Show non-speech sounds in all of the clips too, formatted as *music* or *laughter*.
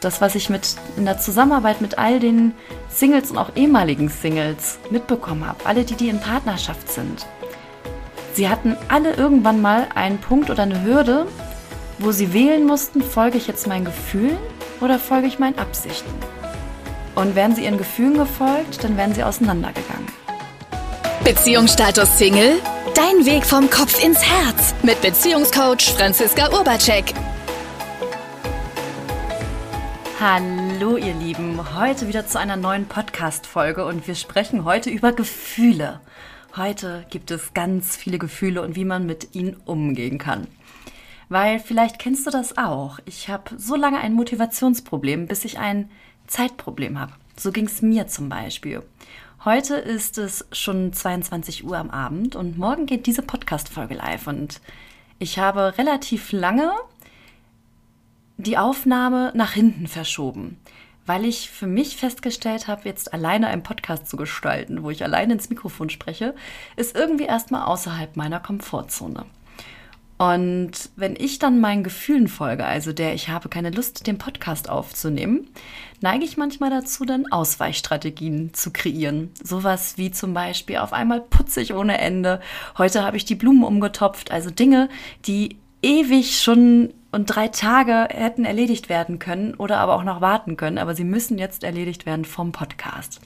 Das, was ich mit in der Zusammenarbeit mit all den Singles und auch ehemaligen Singles mitbekommen habe, alle die, die in Partnerschaft sind. Sie hatten alle irgendwann mal einen Punkt oder eine Hürde, wo sie wählen mussten, folge ich jetzt meinen Gefühlen oder folge ich meinen Absichten. Und wären sie ihren Gefühlen gefolgt, dann wären sie auseinandergegangen. Beziehungsstatus Single? Dein Weg vom Kopf ins Herz mit Beziehungscoach Franziska Urbacek. Hallo ihr Lieben, heute wieder zu einer neuen Podcast-Folge und wir sprechen heute über Gefühle. Heute gibt es ganz viele Gefühle und wie man mit ihnen umgehen kann. Weil vielleicht kennst du das auch. Ich habe so lange ein Motivationsproblem, bis ich ein Zeitproblem habe. So ging es mir zum Beispiel. Heute ist es schon 22 Uhr am Abend und morgen geht diese Podcast-Folge live und ich habe relativ lange die Aufnahme nach hinten verschoben, weil ich für mich festgestellt habe, jetzt alleine einen Podcast zu gestalten, wo ich alleine ins Mikrofon spreche, ist irgendwie erstmal außerhalb meiner Komfortzone. Und wenn ich dann meinen Gefühlen folge, also der ich habe keine Lust, den Podcast aufzunehmen, neige ich manchmal dazu, dann Ausweichstrategien zu kreieren. Sowas wie zum Beispiel auf einmal putzig ohne Ende. Heute habe ich die Blumen umgetopft. Also Dinge, die ewig schon und drei Tage hätten erledigt werden können oder aber auch noch warten können, aber sie müssen jetzt erledigt werden vom Podcast.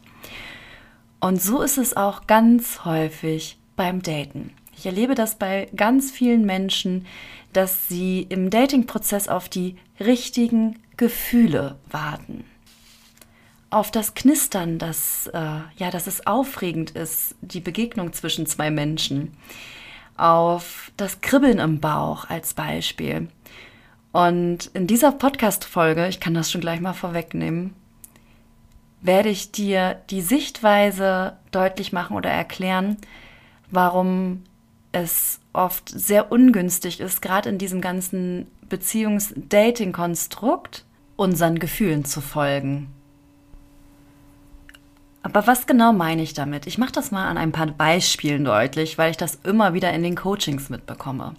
Und so ist es auch ganz häufig beim Daten. Ich erlebe das bei ganz vielen Menschen, dass sie im Dating-Prozess auf die richtigen Gefühle warten. Auf das Knistern, dass, äh, ja, dass es aufregend ist, die Begegnung zwischen zwei Menschen. Auf das Kribbeln im Bauch als Beispiel. Und in dieser Podcast-Folge, ich kann das schon gleich mal vorwegnehmen, werde ich dir die Sichtweise deutlich machen oder erklären, warum es oft sehr ungünstig ist, gerade in diesem ganzen Beziehungs-Dating-Konstrukt unseren Gefühlen zu folgen. Aber was genau meine ich damit? Ich mache das mal an ein paar Beispielen deutlich, weil ich das immer wieder in den Coachings mitbekomme.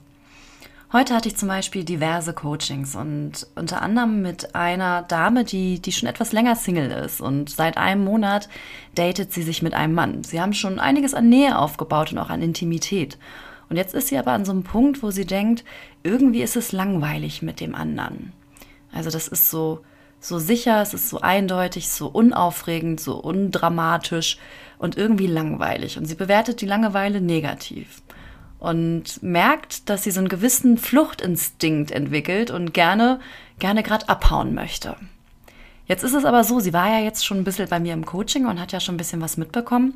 Heute hatte ich zum Beispiel diverse Coachings und unter anderem mit einer Dame, die, die schon etwas länger Single ist und seit einem Monat datet sie sich mit einem Mann. Sie haben schon einiges an Nähe aufgebaut und auch an Intimität. Und jetzt ist sie aber an so einem Punkt, wo sie denkt, irgendwie ist es langweilig mit dem anderen. Also das ist so, so sicher, es ist so eindeutig, so unaufregend, so undramatisch und irgendwie langweilig. Und sie bewertet die Langeweile negativ und merkt, dass sie so einen gewissen Fluchtinstinkt entwickelt und gerne, gerne gerade abhauen möchte. Jetzt ist es aber so, sie war ja jetzt schon ein bisschen bei mir im Coaching und hat ja schon ein bisschen was mitbekommen.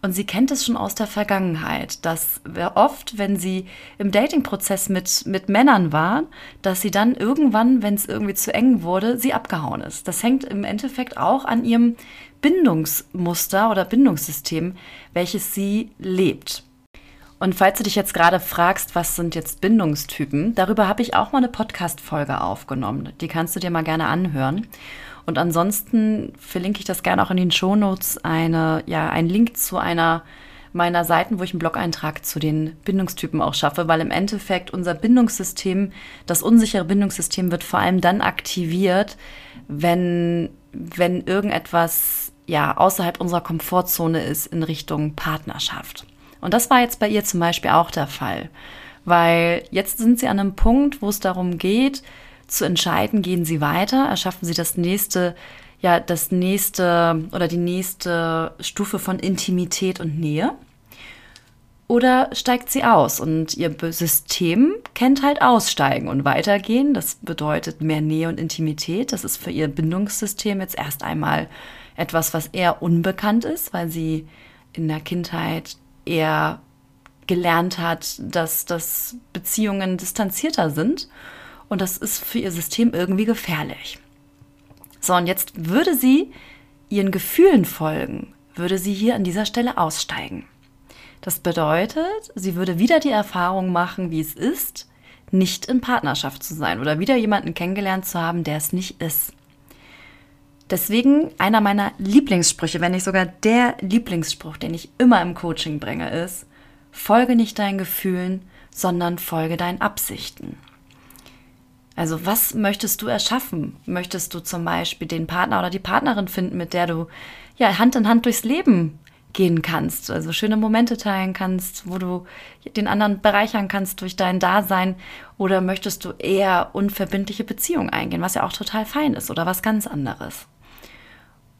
Und sie kennt es schon aus der Vergangenheit, dass oft, wenn sie im Dating-Prozess mit, mit Männern war, dass sie dann irgendwann, wenn es irgendwie zu eng wurde, sie abgehauen ist. Das hängt im Endeffekt auch an ihrem Bindungsmuster oder Bindungssystem, welches sie lebt. Und falls du dich jetzt gerade fragst, was sind jetzt Bindungstypen, darüber habe ich auch mal eine Podcast-Folge aufgenommen. Die kannst du dir mal gerne anhören. Und ansonsten verlinke ich das gerne auch in den Shownotes eine, ja, einen Link zu einer meiner Seiten, wo ich einen Blog-Eintrag zu den Bindungstypen auch schaffe, weil im Endeffekt unser Bindungssystem, das unsichere Bindungssystem wird vor allem dann aktiviert, wenn, wenn irgendetwas ja außerhalb unserer Komfortzone ist in Richtung Partnerschaft. Und das war jetzt bei ihr zum Beispiel auch der Fall. Weil jetzt sind sie an einem Punkt, wo es darum geht, zu entscheiden, gehen sie weiter, erschaffen sie das nächste, ja, das nächste oder die nächste Stufe von Intimität und Nähe. Oder steigt sie aus und ihr System kennt halt Aussteigen und Weitergehen. Das bedeutet mehr Nähe und Intimität. Das ist für ihr Bindungssystem jetzt erst einmal etwas, was eher unbekannt ist, weil sie in der Kindheit er gelernt hat, dass, dass Beziehungen distanzierter sind. Und das ist für ihr System irgendwie gefährlich. So, und jetzt würde sie ihren Gefühlen folgen, würde sie hier an dieser Stelle aussteigen. Das bedeutet, sie würde wieder die Erfahrung machen, wie es ist, nicht in Partnerschaft zu sein oder wieder jemanden kennengelernt zu haben, der es nicht ist. Deswegen einer meiner Lieblingssprüche, wenn nicht sogar der Lieblingsspruch, den ich immer im Coaching bringe, ist, folge nicht deinen Gefühlen, sondern folge deinen Absichten. Also was möchtest du erschaffen? Möchtest du zum Beispiel den Partner oder die Partnerin finden, mit der du ja Hand in Hand durchs Leben gehen kannst, also schöne Momente teilen kannst, wo du den anderen bereichern kannst durch dein Dasein oder möchtest du eher unverbindliche Beziehungen eingehen, was ja auch total fein ist oder was ganz anderes.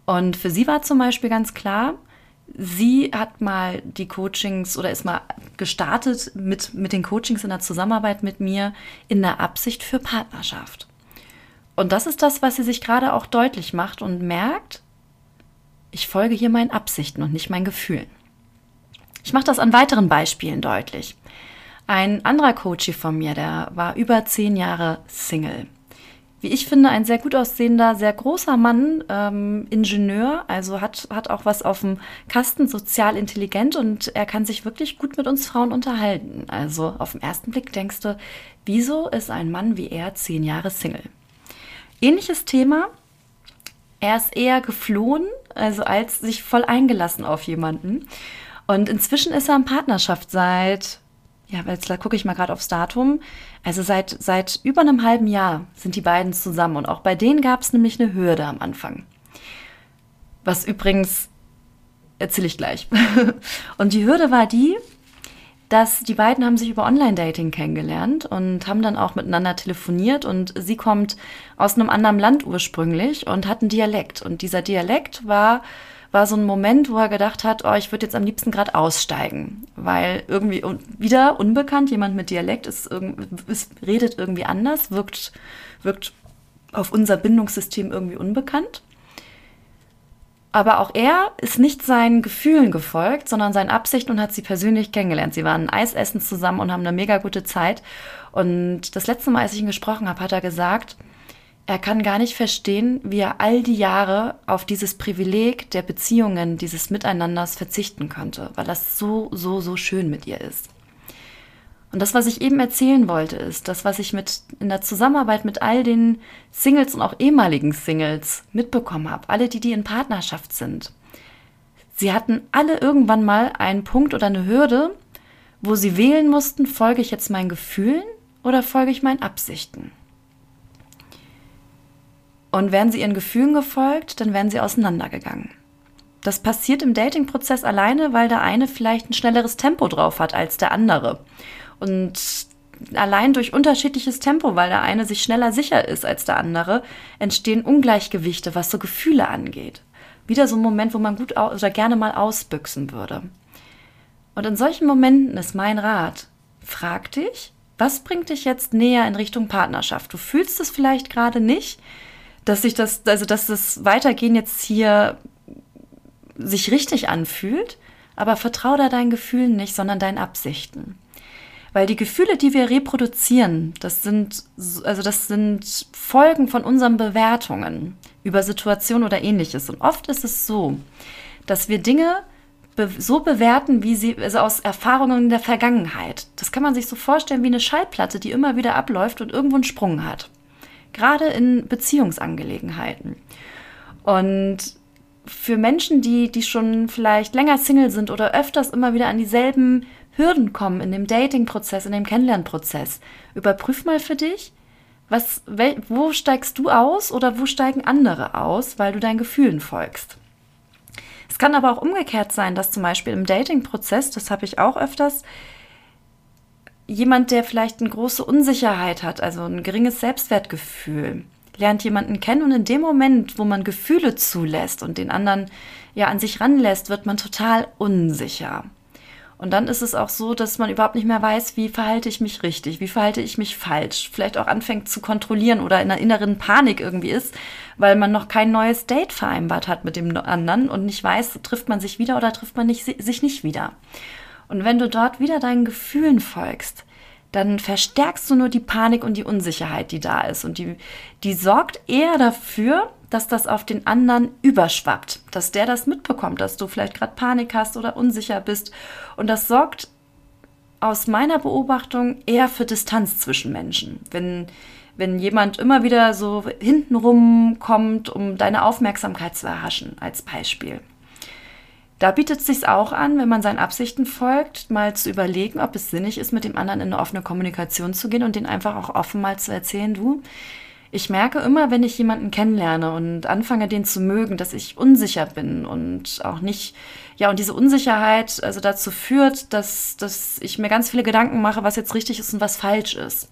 Und für sie war zum Beispiel ganz klar, sie hat mal die Coachings oder ist mal gestartet mit, mit den Coachings in der Zusammenarbeit mit mir in der Absicht für Partnerschaft. Und das ist das, was sie sich gerade auch deutlich macht und merkt, ich folge hier meinen Absichten und nicht meinen Gefühlen. Ich mache das an weiteren Beispielen deutlich. Ein anderer Coach von mir, der war über zehn Jahre Single wie ich finde, ein sehr gut aussehender, sehr großer Mann, ähm, Ingenieur, also hat, hat auch was auf dem Kasten, sozial intelligent und er kann sich wirklich gut mit uns Frauen unterhalten. Also auf den ersten Blick denkst du, wieso ist ein Mann wie er zehn Jahre Single? Ähnliches Thema. Er ist eher geflohen, also als sich voll eingelassen auf jemanden. Und inzwischen ist er in Partnerschaft seit ja, jetzt gucke ich mal gerade aufs Datum. Also seit, seit über einem halben Jahr sind die beiden zusammen und auch bei denen gab es nämlich eine Hürde am Anfang. Was übrigens erzähle ich gleich. *laughs* und die Hürde war die, dass die beiden haben sich über Online-Dating kennengelernt und haben dann auch miteinander telefoniert und sie kommt aus einem anderen Land ursprünglich und hat einen Dialekt und dieser Dialekt war war so ein Moment, wo er gedacht hat, oh, ich würde jetzt am liebsten gerade aussteigen, weil irgendwie wieder unbekannt, jemand mit Dialekt ist, ist, redet irgendwie anders, wirkt, wirkt auf unser Bindungssystem irgendwie unbekannt. Aber auch er ist nicht seinen Gefühlen gefolgt, sondern seinen Absichten und hat sie persönlich kennengelernt. Sie waren Eis essen zusammen und haben eine mega gute Zeit. Und das letzte Mal, als ich ihn gesprochen habe, hat er gesagt, er kann gar nicht verstehen, wie er all die Jahre auf dieses Privileg der Beziehungen, dieses Miteinanders verzichten konnte, weil das so, so, so schön mit ihr ist. Und das, was ich eben erzählen wollte, ist, das, was ich mit in der Zusammenarbeit mit all den Singles und auch ehemaligen Singles mitbekommen habe, alle die, die in Partnerschaft sind. Sie hatten alle irgendwann mal einen Punkt oder eine Hürde, wo sie wählen mussten, folge ich jetzt meinen Gefühlen oder folge ich meinen Absichten. Und wären sie ihren Gefühlen gefolgt, dann wären sie auseinandergegangen. Das passiert im Dating-Prozess alleine, weil der eine vielleicht ein schnelleres Tempo drauf hat als der andere. Und allein durch unterschiedliches Tempo, weil der eine sich schneller sicher ist als der andere, entstehen Ungleichgewichte, was so Gefühle angeht. Wieder so ein Moment, wo man gut oder gerne mal ausbüchsen würde. Und in solchen Momenten ist mein Rat, frag dich, was bringt dich jetzt näher in Richtung Partnerschaft? Du fühlst es vielleicht gerade nicht, dass sich das, also dass das Weitergehen jetzt hier sich richtig anfühlt, aber vertrau da deinen Gefühlen nicht, sondern deinen Absichten. Weil die Gefühle, die wir reproduzieren, das sind, also das sind Folgen von unseren Bewertungen über Situationen oder ähnliches. Und oft ist es so, dass wir Dinge be so bewerten, wie sie, also aus Erfahrungen der Vergangenheit. Das kann man sich so vorstellen wie eine Schallplatte, die immer wieder abläuft und irgendwo einen Sprung hat gerade in Beziehungsangelegenheiten. Und für Menschen, die, die schon vielleicht länger Single sind oder öfters immer wieder an dieselben Hürden kommen in dem Dating-Prozess, in dem Kennenlernprozess, überprüf mal für dich, was, wo steigst du aus oder wo steigen andere aus, weil du deinen Gefühlen folgst. Es kann aber auch umgekehrt sein, dass zum Beispiel im Dating-Prozess, das habe ich auch öfters, jemand, der vielleicht eine große Unsicherheit hat, also ein geringes Selbstwertgefühl, lernt jemanden kennen und in dem Moment, wo man Gefühle zulässt und den anderen ja an sich ranlässt, wird man total unsicher. Und dann ist es auch so, dass man überhaupt nicht mehr weiß, wie verhalte ich mich richtig, wie verhalte ich mich falsch. Vielleicht auch anfängt zu kontrollieren oder in einer inneren Panik irgendwie ist, weil man noch kein neues Date vereinbart hat mit dem anderen und nicht weiß, trifft man sich wieder oder trifft man nicht, sich nicht wieder. Und wenn du dort wieder deinen Gefühlen folgst, dann verstärkst du nur die Panik und die Unsicherheit, die da ist. Und die, die sorgt eher dafür, dass das auf den anderen überschwappt, dass der das mitbekommt, dass du vielleicht gerade Panik hast oder unsicher bist. Und das sorgt aus meiner Beobachtung eher für Distanz zwischen Menschen. Wenn, wenn jemand immer wieder so hintenrum kommt, um deine Aufmerksamkeit zu erhaschen, als Beispiel. Da bietet es sich auch an, wenn man seinen Absichten folgt, mal zu überlegen, ob es sinnig ist, mit dem anderen in eine offene Kommunikation zu gehen und den einfach auch offen mal zu erzählen, du, ich merke immer, wenn ich jemanden kennenlerne und anfange, den zu mögen, dass ich unsicher bin und auch nicht, ja, und diese Unsicherheit also dazu führt, dass, dass ich mir ganz viele Gedanken mache, was jetzt richtig ist und was falsch ist.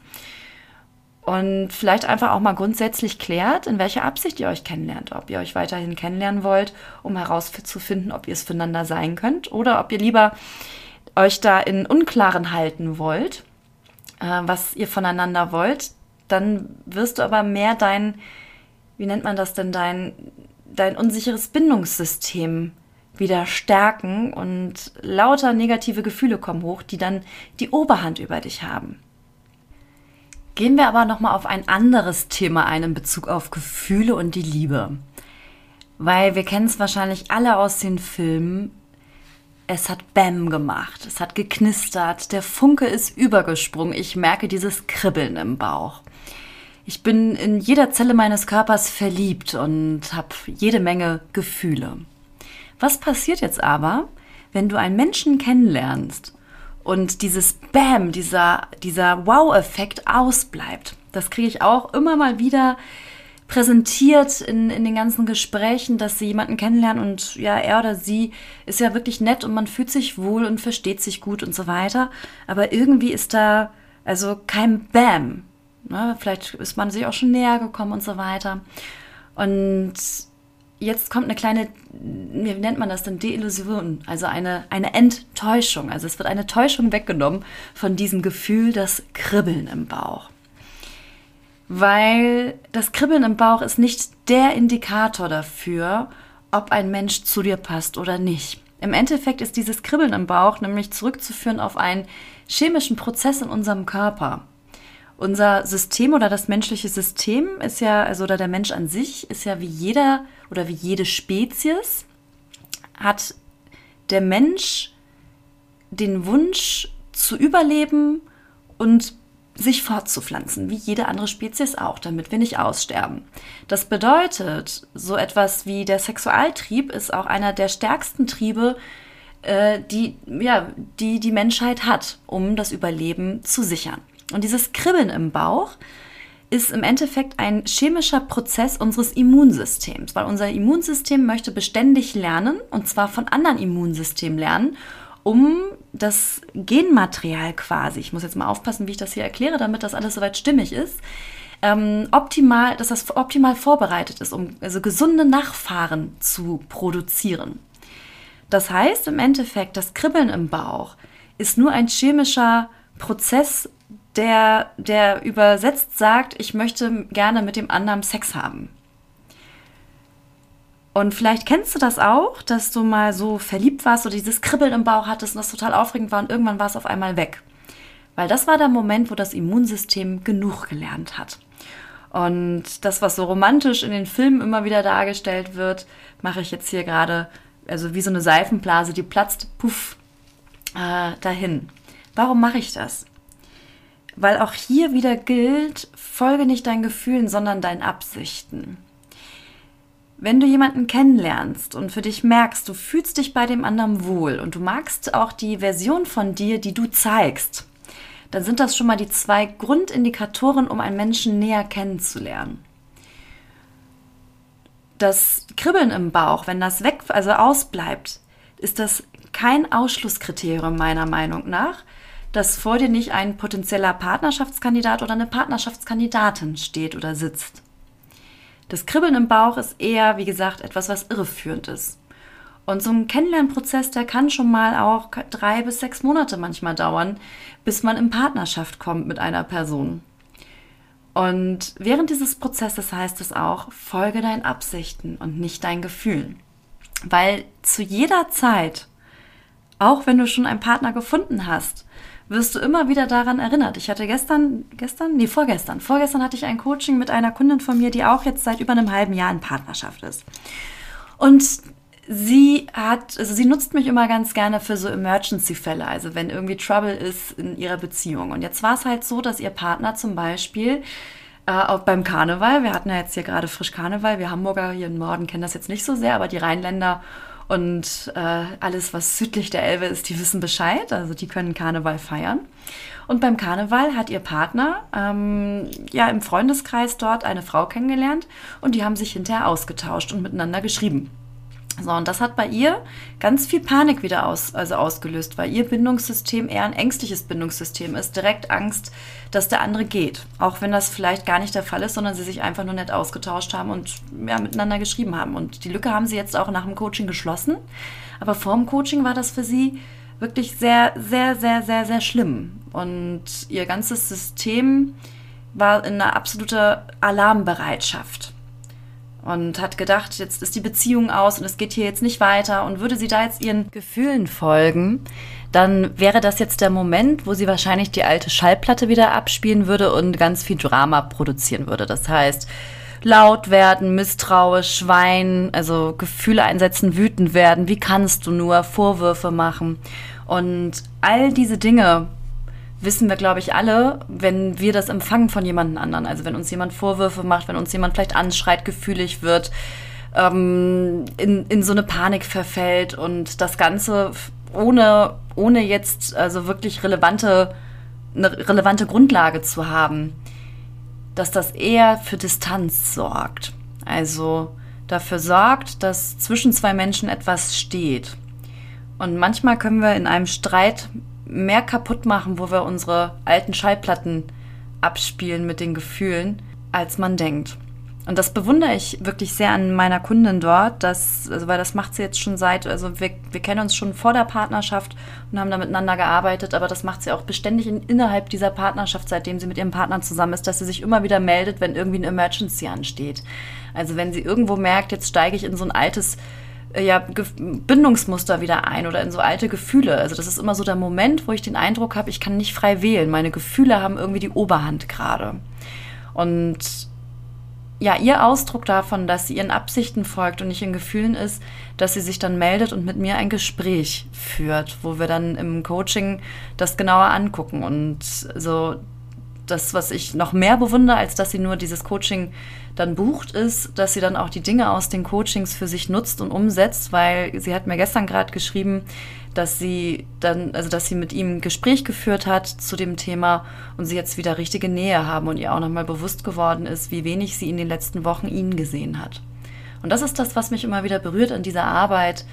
Und vielleicht einfach auch mal grundsätzlich klärt, in welcher Absicht ihr euch kennenlernt. Ob ihr euch weiterhin kennenlernen wollt, um herauszufinden, ob ihr es füreinander sein könnt oder ob ihr lieber euch da in Unklaren halten wollt, äh, was ihr voneinander wollt dann wirst du aber mehr dein, wie nennt man das denn, dein, dein unsicheres Bindungssystem wieder stärken und lauter negative Gefühle kommen hoch, die dann die Oberhand über dich haben. Gehen wir aber nochmal auf ein anderes Thema ein in Bezug auf Gefühle und die Liebe. Weil wir kennen es wahrscheinlich alle aus den Filmen. Es hat Bäm gemacht, es hat geknistert, der Funke ist übergesprungen. Ich merke dieses Kribbeln im Bauch. Ich bin in jeder Zelle meines Körpers verliebt und habe jede Menge Gefühle. Was passiert jetzt aber, wenn du einen Menschen kennenlernst und dieses Bam, dieser, dieser Wow-Effekt ausbleibt? Das kriege ich auch immer mal wieder präsentiert in, in den ganzen Gesprächen, dass sie jemanden kennenlernen und ja, er oder sie ist ja wirklich nett und man fühlt sich wohl und versteht sich gut und so weiter. Aber irgendwie ist da also kein Bam, Ne? Vielleicht ist man sich auch schon näher gekommen und so weiter. Und jetzt kommt eine kleine, wie nennt man das denn, Deillusion, also eine, eine Enttäuschung. Also es wird eine Täuschung weggenommen von diesem Gefühl, das Kribbeln im Bauch. Weil das Kribbeln im Bauch ist nicht der Indikator dafür, ob ein Mensch zu dir passt oder nicht. Im Endeffekt ist dieses Kribbeln im Bauch nämlich zurückzuführen auf einen chemischen Prozess in unserem Körper. Unser System oder das menschliche System ist ja, also oder der Mensch an sich ist ja wie jeder oder wie jede Spezies, hat der Mensch den Wunsch zu überleben und sich fortzupflanzen, wie jede andere Spezies auch, damit wir nicht aussterben. Das bedeutet, so etwas wie der Sexualtrieb ist auch einer der stärksten Triebe, äh, die, ja, die die Menschheit hat, um das Überleben zu sichern. Und dieses Kribbeln im Bauch ist im Endeffekt ein chemischer Prozess unseres Immunsystems, weil unser Immunsystem möchte beständig lernen, und zwar von anderen Immunsystemen lernen, um das Genmaterial quasi, ich muss jetzt mal aufpassen, wie ich das hier erkläre, damit das alles soweit stimmig ist, ähm, optimal, dass das optimal vorbereitet ist, um also gesunde Nachfahren zu produzieren. Das heißt im Endeffekt, das Kribbeln im Bauch ist nur ein chemischer Prozess der, der übersetzt sagt, ich möchte gerne mit dem anderen Sex haben. Und vielleicht kennst du das auch, dass du mal so verliebt warst oder dieses Kribbeln im Bauch hattest und das total aufregend war und irgendwann war es auf einmal weg. Weil das war der Moment, wo das Immunsystem genug gelernt hat. Und das, was so romantisch in den Filmen immer wieder dargestellt wird, mache ich jetzt hier gerade, also wie so eine Seifenblase, die platzt, puff, äh, dahin. Warum mache ich das? Weil auch hier wieder gilt, folge nicht deinen Gefühlen, sondern deinen Absichten. Wenn du jemanden kennenlernst und für dich merkst, du fühlst dich bei dem anderen wohl und du magst auch die Version von dir, die du zeigst, dann sind das schon mal die zwei Grundindikatoren, um einen Menschen näher kennenzulernen. Das Kribbeln im Bauch, wenn das weg, also ausbleibt, ist das kein Ausschlusskriterium meiner Meinung nach, dass vor dir nicht ein potenzieller Partnerschaftskandidat oder eine Partnerschaftskandidatin steht oder sitzt. Das Kribbeln im Bauch ist eher, wie gesagt, etwas, was irreführend ist. Und so ein Kennenlernprozess, der kann schon mal auch drei bis sechs Monate manchmal dauern, bis man in Partnerschaft kommt mit einer Person. Und während dieses Prozesses heißt es auch, folge deinen Absichten und nicht deinen Gefühlen. Weil zu jeder Zeit, auch wenn du schon einen Partner gefunden hast, wirst du immer wieder daran erinnert. Ich hatte gestern, gestern, nee, vorgestern, vorgestern hatte ich ein Coaching mit einer Kundin von mir, die auch jetzt seit über einem halben Jahr in Partnerschaft ist. Und sie hat, also sie nutzt mich immer ganz gerne für so Emergency-Fälle, also wenn irgendwie Trouble ist in ihrer Beziehung. Und jetzt war es halt so, dass ihr Partner zum Beispiel äh, auch beim Karneval, wir hatten ja jetzt hier gerade frisch Karneval, wir Hamburger hier im Norden kennen das jetzt nicht so sehr, aber die Rheinländer Und äh, alles, was südlich der Elbe ist, die wissen Bescheid. Also die können Karneval feiern. Und beim Karneval hat ihr Partner ähm, ja im Freundeskreis dort eine Frau kennengelernt und die haben sich hinterher ausgetauscht und miteinander geschrieben. So, und das hat bei ihr ganz viel Panik wieder aus, also ausgelöst, weil ihr Bindungssystem eher ein ängstliches Bindungssystem ist. Direkt Angst, dass der andere geht. Auch wenn das vielleicht gar nicht der Fall ist, sondern sie sich einfach nur nett ausgetauscht haben und ja, miteinander geschrieben haben. Und die Lücke haben sie jetzt auch nach dem Coaching geschlossen. Aber vor dem Coaching war das für sie wirklich sehr, sehr, sehr, sehr, sehr schlimm. Und ihr ganzes System war in einer absoluten Alarmbereitschaft und hat gedacht, jetzt ist die Beziehung aus und es geht hier jetzt nicht weiter und würde sie da jetzt ihren Gefühlen folgen, dann wäre das jetzt der Moment, wo sie wahrscheinlich die alte Schallplatte wieder abspielen würde und ganz viel Drama produzieren würde. Das heißt, laut werden, misstrauisch, weinen, also Gefühle einsetzen, wütend werden, wie kannst du nur, Vorwürfe machen. Und all diese Dinge wissen wir, glaube ich, alle, wenn wir das empfangen von jemand anderen. Also wenn uns jemand Vorwürfe macht, wenn uns jemand vielleicht anschreit, gefühlig wird, ähm, in, in so eine Panik verfällt und das Ganze ohne, ohne jetzt also wirklich relevante, eine relevante Grundlage zu haben, dass das eher für Distanz sorgt. Also dafür sorgt, dass zwischen zwei Menschen etwas steht. Und manchmal können wir in einem Streit mehr kaputt machen, wo wir unsere alten Schallplatten abspielen mit den Gefühlen, als man denkt. Und das bewundere ich wirklich sehr an meiner Kundin dort, dass, also weil das macht sie jetzt schon seit, also wir, wir kennen uns schon vor der Partnerschaft und haben da miteinander gearbeitet, aber das macht sie auch beständig in, innerhalb dieser Partnerschaft, seitdem sie mit ihrem Partner zusammen ist, dass sie sich immer wieder meldet, wenn irgendwie ein Emergency ansteht. Also wenn sie irgendwo merkt, jetzt steige ich in so ein altes äh, ja, Bindungsmuster wieder ein oder in so alte Gefühle. Also das ist immer so der Moment, wo ich den Eindruck habe, ich kann nicht frei wählen. Meine Gefühle haben irgendwie die Oberhand gerade. Und ja, ihr Ausdruck davon, dass sie ihren Absichten folgt und nicht ihren Gefühlen ist, dass sie sich dann meldet und mit mir ein Gespräch führt, wo wir dann im Coaching das genauer angucken und so das, was ich noch mehr bewundere, als dass sie nur dieses Coaching dann bucht, ist, dass sie dann auch die Dinge aus den Coachings für sich nutzt und umsetzt, weil sie hat mir gestern gerade geschrieben, dass sie dann, also dass sie mit ihm ein Gespräch geführt hat zu dem Thema und sie jetzt wieder richtige Nähe haben und ihr auch nochmal bewusst geworden ist, wie wenig sie in den letzten Wochen ihn gesehen hat. Und das ist das, was mich immer wieder berührt an dieser Arbeit,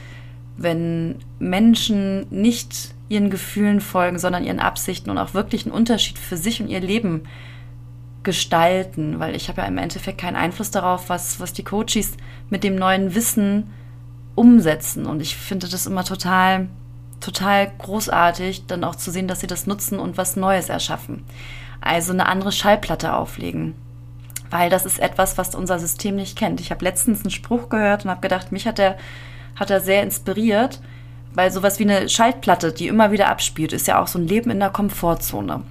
wenn Menschen nicht ihren Gefühlen folgen, sondern ihren Absichten und auch wirklich einen Unterschied für sich und ihr Leben gestalten, weil ich habe ja im Endeffekt keinen Einfluss darauf, was, was die Coaches mit dem neuen Wissen umsetzen. Und ich finde das immer total, total großartig, dann auch zu sehen, dass sie das nutzen und was Neues erschaffen. Also eine andere Schallplatte auflegen. Weil das ist etwas, was unser System nicht kennt. Ich habe letztens einen Spruch gehört und habe gedacht, mich hat er, hat er sehr inspiriert weil sowas wie eine Schaltplatte, die immer wieder abspielt, ist ja auch so ein Leben in der Komfortzone.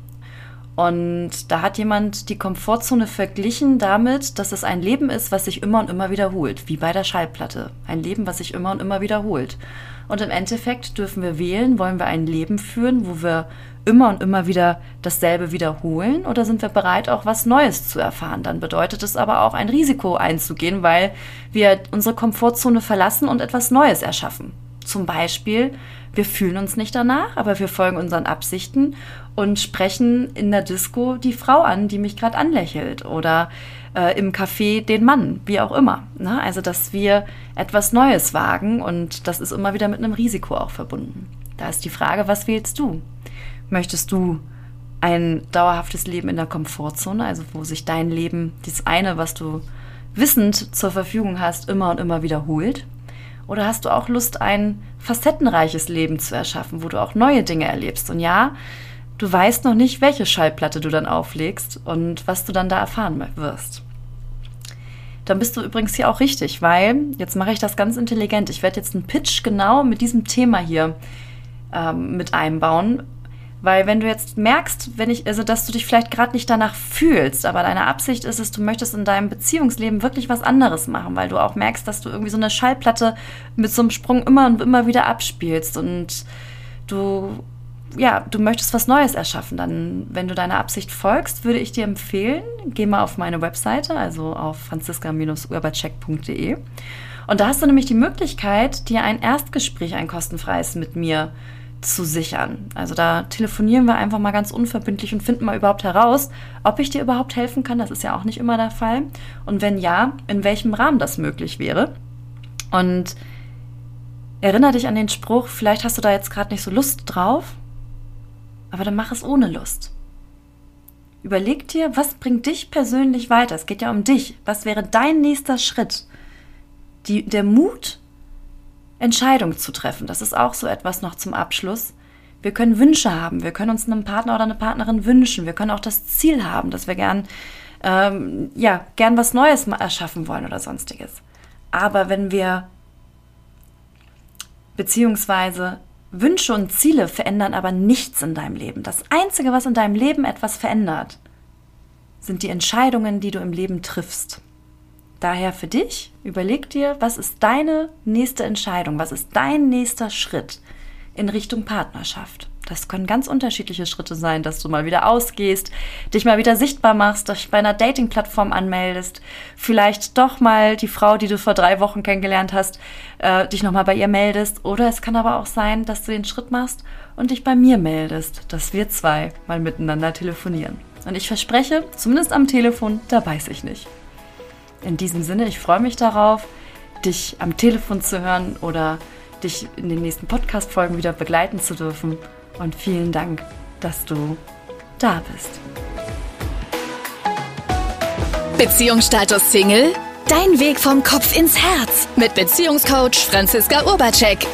Und da hat jemand die Komfortzone verglichen damit, dass es ein Leben ist, was sich immer und immer wiederholt, wie bei der Schallplatte. Ein Leben, was sich immer und immer wiederholt. Und im Endeffekt dürfen wir wählen, wollen wir ein Leben führen, wo wir immer und immer wieder dasselbe wiederholen oder sind wir bereit, auch was Neues zu erfahren? Dann bedeutet es aber auch ein Risiko einzugehen, weil wir unsere Komfortzone verlassen und etwas Neues erschaffen. Zum Beispiel, wir fühlen uns nicht danach, aber wir folgen unseren Absichten und sprechen in der Disco die Frau an, die mich gerade anlächelt oder äh, im Café den Mann, wie auch immer. Ne? Also, dass wir etwas Neues wagen und das ist immer wieder mit einem Risiko auch verbunden. Da ist die Frage, was wählst du? Möchtest du ein dauerhaftes Leben in der Komfortzone, also wo sich dein Leben, das eine, was du wissend zur Verfügung hast, immer und immer wiederholt? Oder hast du auch Lust, ein facettenreiches Leben zu erschaffen, wo du auch neue Dinge erlebst? Und ja, du weißt noch nicht, welche Schallplatte du dann auflegst und was du dann da erfahren wirst. Dann bist du übrigens hier auch richtig, weil jetzt mache ich das ganz intelligent. Ich werde jetzt einen Pitch genau mit diesem Thema hier ähm, mit einbauen, weil wenn du jetzt merkst, wenn ich, also dass du dich vielleicht gerade nicht danach fühlst, aber deine Absicht ist es, du möchtest in deinem Beziehungsleben wirklich was anderes machen, weil du auch merkst, dass du irgendwie so eine Schallplatte mit so einem Sprung immer und immer wieder abspielst und du ja, du möchtest was Neues erschaffen, dann, wenn du deiner Absicht folgst, würde ich dir empfehlen, geh mal auf meine Webseite, also auf franziska-urbercheck.de. Und da hast du nämlich die Möglichkeit, dir ein Erstgespräch, ein kostenfreies mit mir zu sichern. Also da telefonieren wir einfach mal ganz unverbindlich und finden mal überhaupt heraus, ob ich dir überhaupt helfen kann. Das ist ja auch nicht immer der Fall. Und wenn ja, in welchem Rahmen das möglich wäre. Und erinnere dich an den Spruch, vielleicht hast du da jetzt gerade nicht so Lust drauf, aber dann mach es ohne Lust. Überleg dir, was bringt dich persönlich weiter? Es geht ja um dich. Was wäre dein nächster Schritt? Die, der Mut, Entscheidungen zu treffen. Das ist auch so etwas noch zum Abschluss. Wir können Wünsche haben. Wir können uns einen Partner oder eine Partnerin wünschen. Wir können auch das Ziel haben, dass wir gern, ähm, ja, gern was Neues erschaffen wollen oder sonstiges. Aber wenn wir beziehungsweise Wünsche und Ziele verändern aber nichts in deinem Leben. Das Einzige, was in deinem Leben etwas verändert, sind die Entscheidungen, die du im Leben triffst. Daher für dich, überleg dir, was ist deine nächste Entscheidung, was ist dein nächster Schritt in Richtung Partnerschaft. Das können ganz unterschiedliche Schritte sein, dass du mal wieder ausgehst, dich mal wieder sichtbar machst, dich bei einer Dating-Plattform anmeldest, vielleicht doch mal die Frau, die du vor drei Wochen kennengelernt hast, äh, dich nochmal bei ihr meldest. Oder es kann aber auch sein, dass du den Schritt machst und dich bei mir meldest, dass wir zwei mal miteinander telefonieren. Und ich verspreche, zumindest am Telefon, da weiß ich nicht. In diesem Sinne, ich freue mich darauf, dich am Telefon zu hören oder dich in den nächsten Podcast-Folgen wieder begleiten zu dürfen und vielen Dank, dass du da bist. Beziehungsstatus Single? Dein Weg vom Kopf ins Herz mit Beziehungscoach Franziska Urbacek.